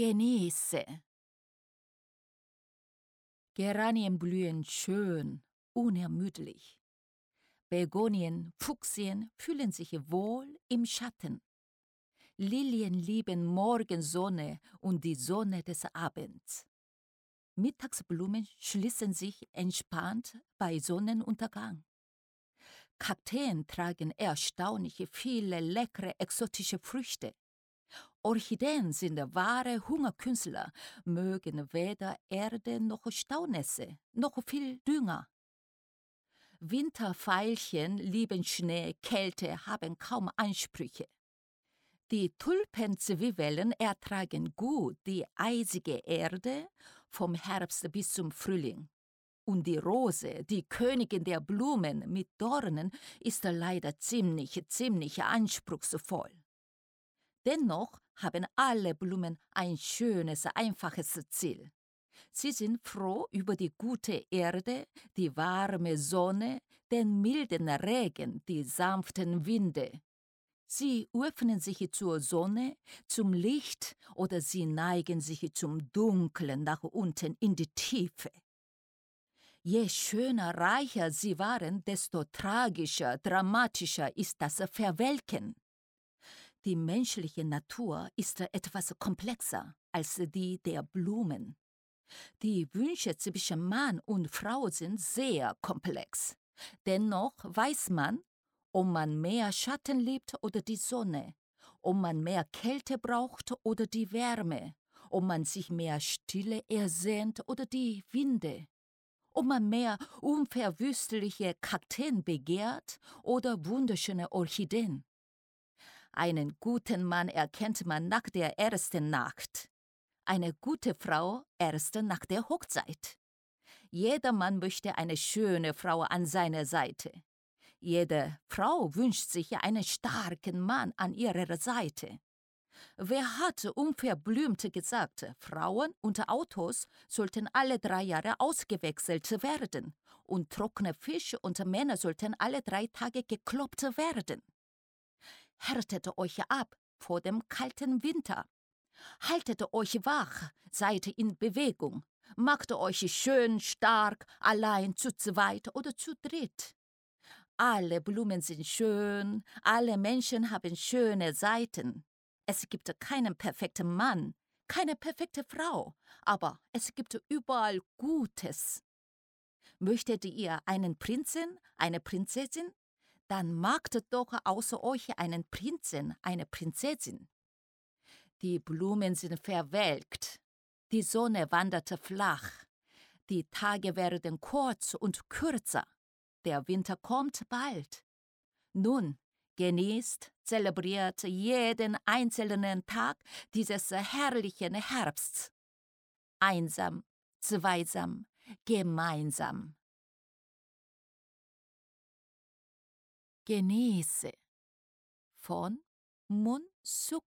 Genieße. Geranien blühen schön, unermüdlich. Begonien, Fuchsien fühlen sich wohl im Schatten. Lilien lieben Morgensonne und die Sonne des Abends. Mittagsblumen schließen sich entspannt bei Sonnenuntergang. Kakteen tragen erstaunlich viele leckere exotische Früchte. Orchideen sind wahre Hungerkünstler, mögen weder Erde noch Staunässe, noch viel Dünger. Winterveilchen lieben Schnee, Kälte, haben kaum Ansprüche. Die Tulpenzwiebeln ertragen gut die eisige Erde vom Herbst bis zum Frühling. Und die Rose, die Königin der Blumen mit Dornen, ist leider ziemlich, ziemlich anspruchsvoll. Dennoch haben alle Blumen ein schönes, einfaches Ziel. Sie sind froh über die gute Erde, die warme Sonne, den milden Regen, die sanften Winde, Sie öffnen sich zur Sonne, zum Licht oder sie neigen sich zum Dunklen nach unten in die Tiefe. Je schöner, reicher sie waren, desto tragischer, dramatischer ist das Verwelken. Die menschliche Natur ist etwas komplexer als die der Blumen. Die Wünsche zwischen Mann und Frau sind sehr komplex. Dennoch weiß man, ob man mehr Schatten liebt oder die Sonne, ob man mehr Kälte braucht oder die Wärme, ob man sich mehr Stille ersehnt oder die Winde, ob man mehr unverwüstliche Kakteen begehrt oder wunderschöne Orchideen. Einen guten Mann erkennt man nach der ersten Nacht, eine gute Frau erst nach der Hochzeit. Jeder Mann möchte eine schöne Frau an seiner Seite. Jede Frau wünscht sich einen starken Mann an ihrer Seite. Wer hat unverblümt gesagt, Frauen und Autos sollten alle drei Jahre ausgewechselt werden und trockene Fische und Männer sollten alle drei Tage gekloppt werden? Härtet euch ab vor dem kalten Winter. Haltet euch wach, seid in Bewegung, macht euch schön stark, allein zu zweit oder zu dritt. Alle Blumen sind schön, alle Menschen haben schöne Seiten. Es gibt keinen perfekten Mann, keine perfekte Frau, aber es gibt überall Gutes. Möchtet ihr einen Prinzen, eine Prinzessin? Dann macht doch außer euch einen Prinzen, eine Prinzessin. Die Blumen sind verwelkt, die Sonne wandert flach, die Tage werden kurz und kürzer. Der Winter kommt bald. Nun, genießt, zelebriert jeden einzelnen Tag dieses herrlichen Herbsts. Einsam, zweisam, gemeinsam. Genieße von Mun Suk